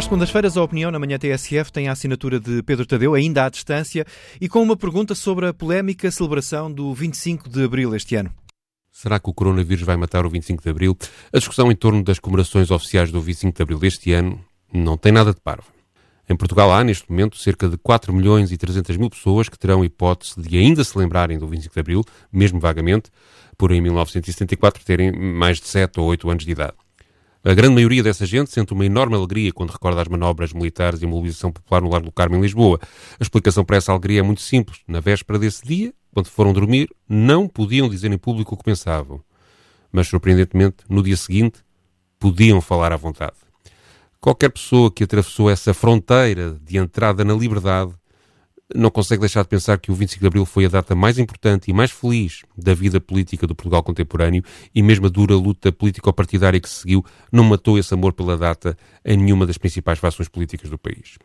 Às segundas-feiras, a opinião na manhã TSF tem a assinatura de Pedro Tadeu, ainda à distância, e com uma pergunta sobre a polémica celebração do 25 de abril este ano. Será que o coronavírus vai matar o 25 de abril? A discussão em torno das comemorações oficiais do 25 de abril deste ano não tem nada de parvo. Em Portugal há, neste momento, cerca de 4 milhões e 300 mil pessoas que terão hipótese de ainda se lembrarem do 25 de abril, mesmo vagamente, por em 1974 terem mais de 7 ou 8 anos de idade. A grande maioria dessa gente sente uma enorme alegria quando recorda as manobras militares e a mobilização popular no Largo do Carmo em Lisboa. A explicação para essa alegria é muito simples. Na véspera desse dia, quando foram dormir, não podiam dizer em público o que pensavam. Mas, surpreendentemente, no dia seguinte, podiam falar à vontade. Qualquer pessoa que atravessou essa fronteira de entrada na liberdade não consegue deixar de pensar que o 25 de Abril foi a data mais importante e mais feliz da vida política do Portugal contemporâneo e mesmo a dura luta político-partidária que se seguiu não matou esse amor pela data em nenhuma das principais fações políticas do país.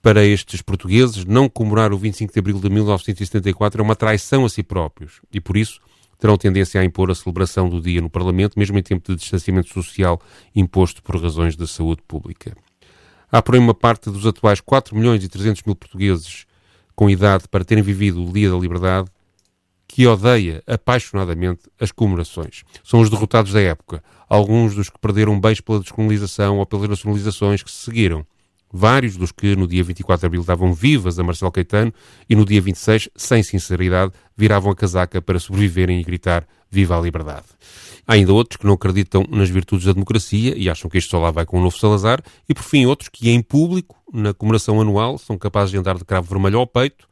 Para estes portugueses, não comemorar o 25 de Abril de 1974 é uma traição a si próprios e, por isso, terão tendência a impor a celebração do dia no Parlamento, mesmo em tempo de distanciamento social imposto por razões de saúde pública. Há, porém, uma parte dos atuais 4 milhões e 300 mil portugueses com idade para terem vivido o Dia da Liberdade, que odeia apaixonadamente as comemorações. São os derrotados da época, alguns dos que perderam bens pela descolonização ou pelas nacionalizações que se seguiram. Vários dos que no dia 24 de abril davam vivas a Marcelo Caetano e no dia 26, sem sinceridade, viravam a casaca para sobreviverem e gritar Viva a liberdade. Há ainda outros que não acreditam nas virtudes da democracia e acham que isto só lá vai com o novo Salazar, e por fim outros que em público, na comemoração anual, são capazes de andar de cravo vermelho ao peito,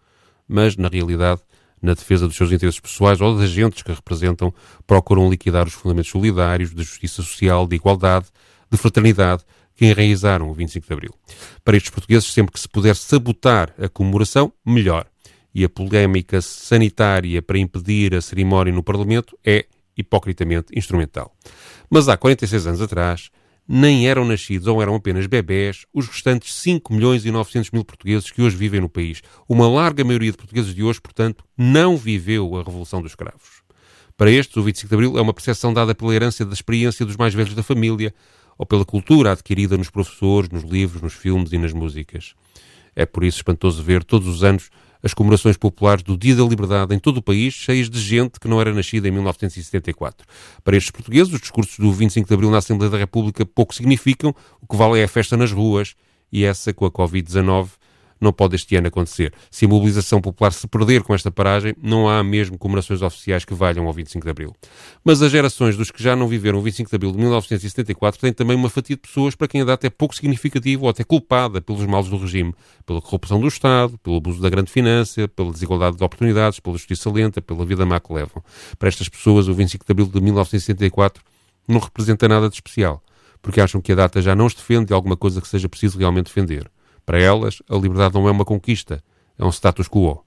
mas na realidade, na defesa dos seus interesses pessoais ou das agentes que representam, procuram liquidar os fundamentos solidários, de justiça social, de igualdade, de fraternidade, que enraizaram o 25 de Abril. Para estes portugueses, sempre que se puder sabotar a comemoração, melhor e a polémica sanitária para impedir a cerimónia no Parlamento é hipocritamente instrumental. Mas há 46 anos atrás, nem eram nascidos ou eram apenas bebés os restantes 5 milhões e 900 mil portugueses que hoje vivem no país. Uma larga maioria de portugueses de hoje, portanto, não viveu a Revolução dos Escravos. Para estes, o 25 de Abril é uma percepção dada pela herança da experiência dos mais velhos da família ou pela cultura adquirida nos professores, nos livros, nos filmes e nas músicas. É por isso espantoso ver todos os anos as comemorações populares do Dia da Liberdade em todo o país, cheias de gente que não era nascida em 1974. Para estes portugueses, os discursos do 25 de Abril na Assembleia da República pouco significam, o que vale é a festa nas ruas, e essa, com a Covid-19, não pode este ano acontecer. Se a mobilização popular se perder com esta paragem, não há mesmo comemorações oficiais que valham ao 25 de Abril. Mas as gerações dos que já não viveram o 25 de Abril de 1974 têm também uma fatia de pessoas para quem a data é pouco significativa ou até culpada pelos males do regime, pela corrupção do Estado, pelo abuso da grande finança, pela desigualdade de oportunidades, pela justiça lenta, pela vida má que levam. Para estas pessoas, o 25 de Abril de 1974 não representa nada de especial, porque acham que a data já não os defende de alguma coisa que seja preciso realmente defender. Para elas, a liberdade não é uma conquista, é um status quo.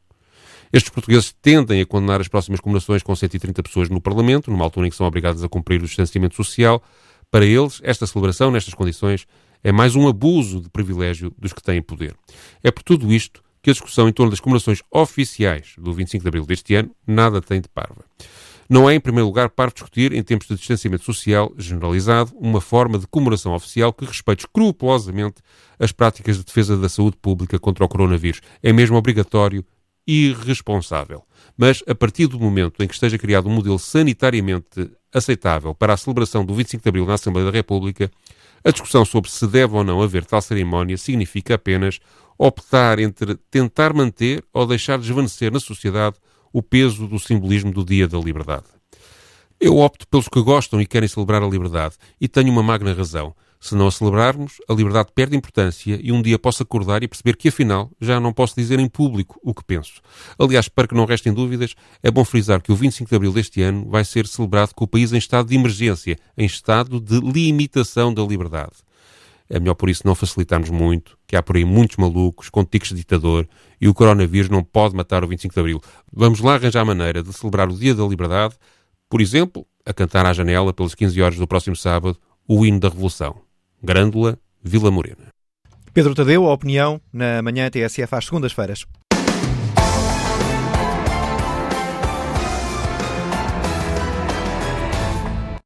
Estes portugueses tendem a condenar as próximas comemorações com 130 pessoas no Parlamento, numa altura em que são obrigados a cumprir o distanciamento social. Para eles, esta celebração, nestas condições, é mais um abuso de privilégio dos que têm poder. É por tudo isto que a discussão em torno das comemorações oficiais do 25 de abril deste ano nada tem de parva. Não é, em primeiro lugar, para discutir, em tempos de distanciamento social generalizado, uma forma de comemoração oficial que respeite escrupulosamente as práticas de defesa da saúde pública contra o coronavírus. É mesmo obrigatório e irresponsável. Mas, a partir do momento em que esteja criado um modelo sanitariamente aceitável para a celebração do 25 de Abril na Assembleia da República, a discussão sobre se deve ou não haver tal cerimónia significa apenas optar entre tentar manter ou deixar desvanecer na sociedade o peso do simbolismo do Dia da Liberdade. Eu opto pelos que gostam e querem celebrar a liberdade, e tenho uma magna razão. Se não a celebrarmos, a liberdade perde importância e um dia posso acordar e perceber que, afinal, já não posso dizer em público o que penso. Aliás, para que não restem dúvidas, é bom frisar que o 25 de abril deste ano vai ser celebrado com o país em estado de emergência, em estado de limitação da liberdade. É melhor por isso não facilitarmos muito, que há por aí muitos malucos com tiques de ditador e o coronavírus não pode matar o 25 de Abril. Vamos lá arranjar a maneira de celebrar o Dia da Liberdade, por exemplo, a cantar à janela pelas 15 horas do próximo sábado o hino da Revolução. Grândola, Vila Morena. Pedro Tadeu, a opinião na manhã TSF às segundas-feiras.